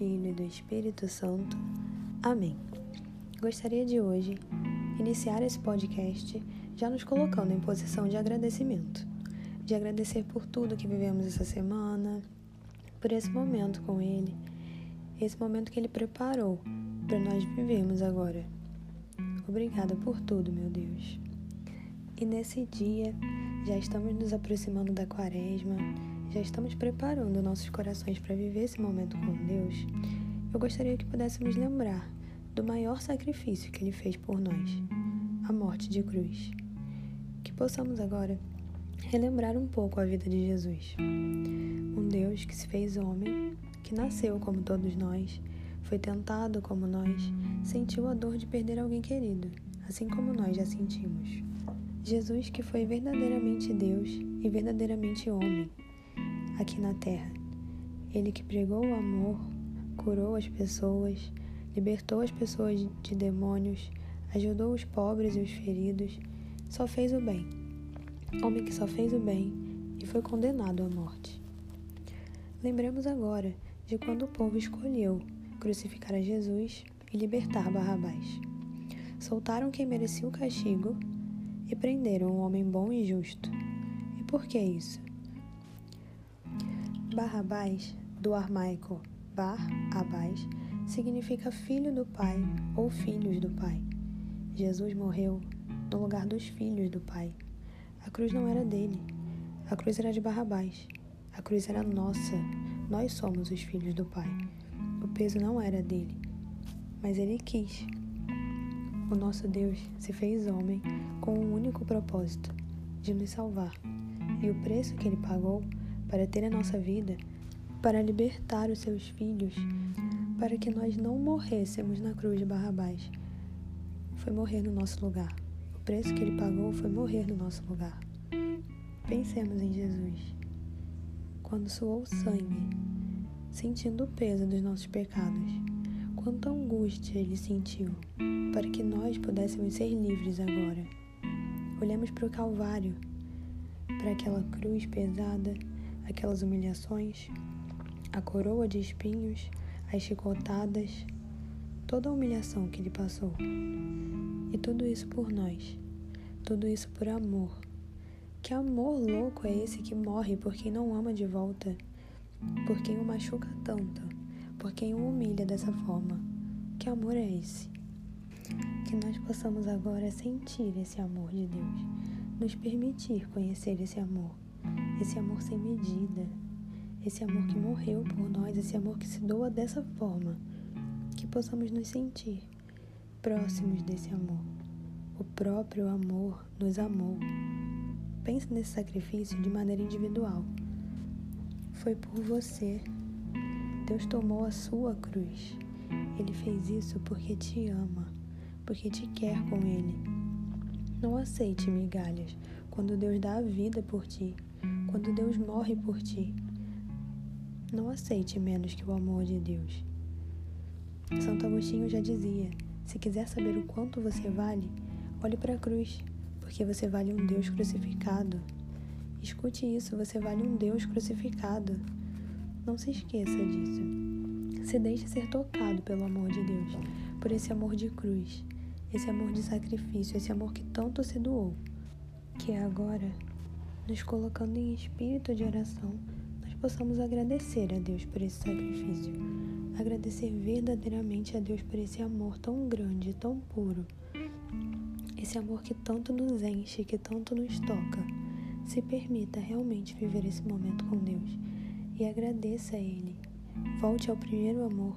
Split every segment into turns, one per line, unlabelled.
Filho e do Espírito Santo. Amém. Gostaria de hoje iniciar esse podcast já nos colocando em posição de agradecimento. De agradecer por tudo que vivemos essa semana, por esse momento com Ele, esse momento que Ele preparou para nós vivermos agora. Obrigada por tudo, meu Deus. E nesse dia, já estamos nos aproximando da quaresma já estamos preparando nossos corações para viver esse momento com Deus, eu gostaria que pudéssemos lembrar do maior sacrifício que Ele fez por nós, a morte de cruz. Que possamos agora relembrar um pouco a vida de Jesus. Um Deus que se fez homem, que nasceu como todos nós, foi tentado como nós, sentiu a dor de perder alguém querido, assim como nós já sentimos. Jesus que foi verdadeiramente Deus e verdadeiramente homem, aqui na terra. Ele que pregou o amor, curou as pessoas, libertou as pessoas de demônios, ajudou os pobres e os feridos, só fez o bem. Homem que só fez o bem e foi condenado à morte. Lembremos agora de quando o povo escolheu crucificar a Jesus e libertar Barrabás. Soltaram quem merecia o castigo e prenderam um homem bom e justo. E por que isso? Barrabás, do armaico Bar Abás, significa filho do pai ou filhos do pai. Jesus morreu no lugar dos filhos do pai. A cruz não era dele, a cruz era de Barrabás. A cruz era nossa, nós somos os filhos do pai. O peso não era dele, mas ele quis. O nosso Deus se fez homem com um único propósito: de nos salvar. E o preço que ele pagou para ter a nossa vida, para libertar os seus filhos, para que nós não morrêssemos na cruz de Barrabás. Foi morrer no nosso lugar. O preço que ele pagou foi morrer no nosso lugar. Pensemos em Jesus. Quando suou sangue, sentindo o peso dos nossos pecados, quanta angústia ele sentiu para que nós pudéssemos ser livres agora. Olhemos para o Calvário, para aquela cruz pesada aquelas humilhações, a coroa de espinhos, as chicotadas, toda a humilhação que ele passou. E tudo isso por nós, tudo isso por amor. Que amor louco é esse que morre por quem não ama de volta, por quem o machuca tanto, por quem o humilha dessa forma? Que amor é esse? Que nós possamos agora sentir esse amor de Deus, nos permitir conhecer esse amor esse amor sem medida, esse amor que morreu por nós, esse amor que se doa dessa forma, que possamos nos sentir próximos desse amor. O próprio amor nos amou. Pense nesse sacrifício de maneira individual. Foi por você. Deus tomou a sua cruz. Ele fez isso porque te ama, porque te quer com Ele. Não aceite migalhas quando Deus dá a vida por ti quando Deus morre por ti. Não aceite menos que o amor de Deus. Santo Agostinho já dizia: se quiser saber o quanto você vale, olhe para a cruz, porque você vale um Deus crucificado. Escute isso: você vale um Deus crucificado. Não se esqueça disso. Se deixe ser tocado pelo amor de Deus, por esse amor de cruz, esse amor de sacrifício, esse amor que tanto se doou, que é agora nos colocando em espírito de oração, nós possamos agradecer a Deus por esse sacrifício, agradecer verdadeiramente a Deus por esse amor tão grande, tão puro, esse amor que tanto nos enche, que tanto nos toca. Se permita realmente viver esse momento com Deus e agradeça a Ele. Volte ao primeiro amor,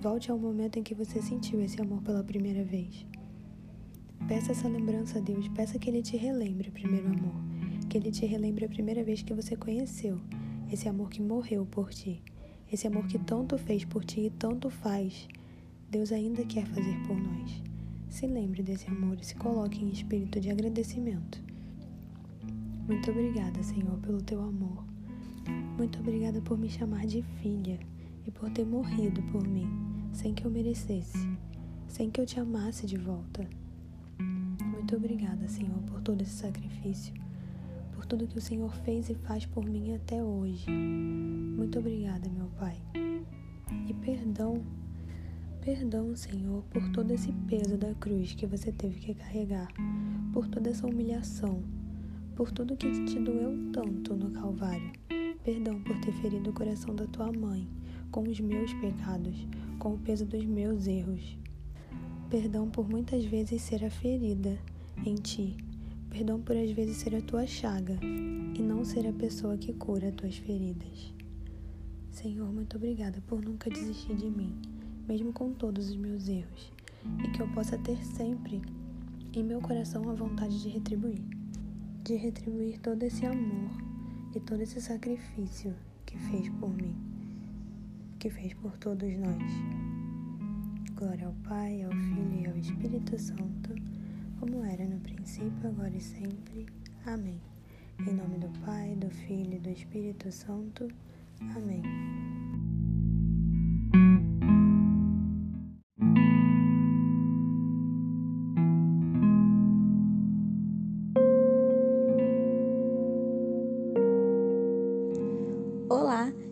volte ao momento em que você sentiu esse amor pela primeira vez. Peça essa lembrança a Deus, peça que Ele te relembre o primeiro amor que ele te relembre a primeira vez que você conheceu esse amor que morreu por ti, esse amor que tanto fez por ti e tanto faz, Deus ainda quer fazer por nós. Se lembre desse amor e se coloque em espírito de agradecimento. Muito obrigada, Senhor, pelo teu amor. Muito obrigada por me chamar de filha e por ter morrido por mim, sem que eu merecesse, sem que eu te amasse de volta. Muito obrigada, Senhor, por todo esse sacrifício, tudo que o Senhor fez e faz por mim até hoje. Muito obrigada, meu Pai. E perdão, perdão, Senhor, por todo esse peso da cruz que você teve que carregar, por toda essa humilhação, por tudo que te doeu tanto no Calvário. Perdão por ter ferido o coração da tua mãe com os meus pecados, com o peso dos meus erros. Perdão por muitas vezes ser a ferida em ti. Perdão por às vezes ser a tua chaga e não ser a pessoa que cura as tuas feridas. Senhor, muito obrigada por nunca desistir de mim, mesmo com todos os meus erros, e que eu possa ter sempre em meu coração a vontade de retribuir, de retribuir todo esse amor e todo esse sacrifício que fez por mim que fez por todos nós. Glória ao Pai, ao Filho e ao Espírito Santo, como era no princípio, agora e sempre. Amém. Em nome do Pai, do Filho e do Espírito Santo. Amém.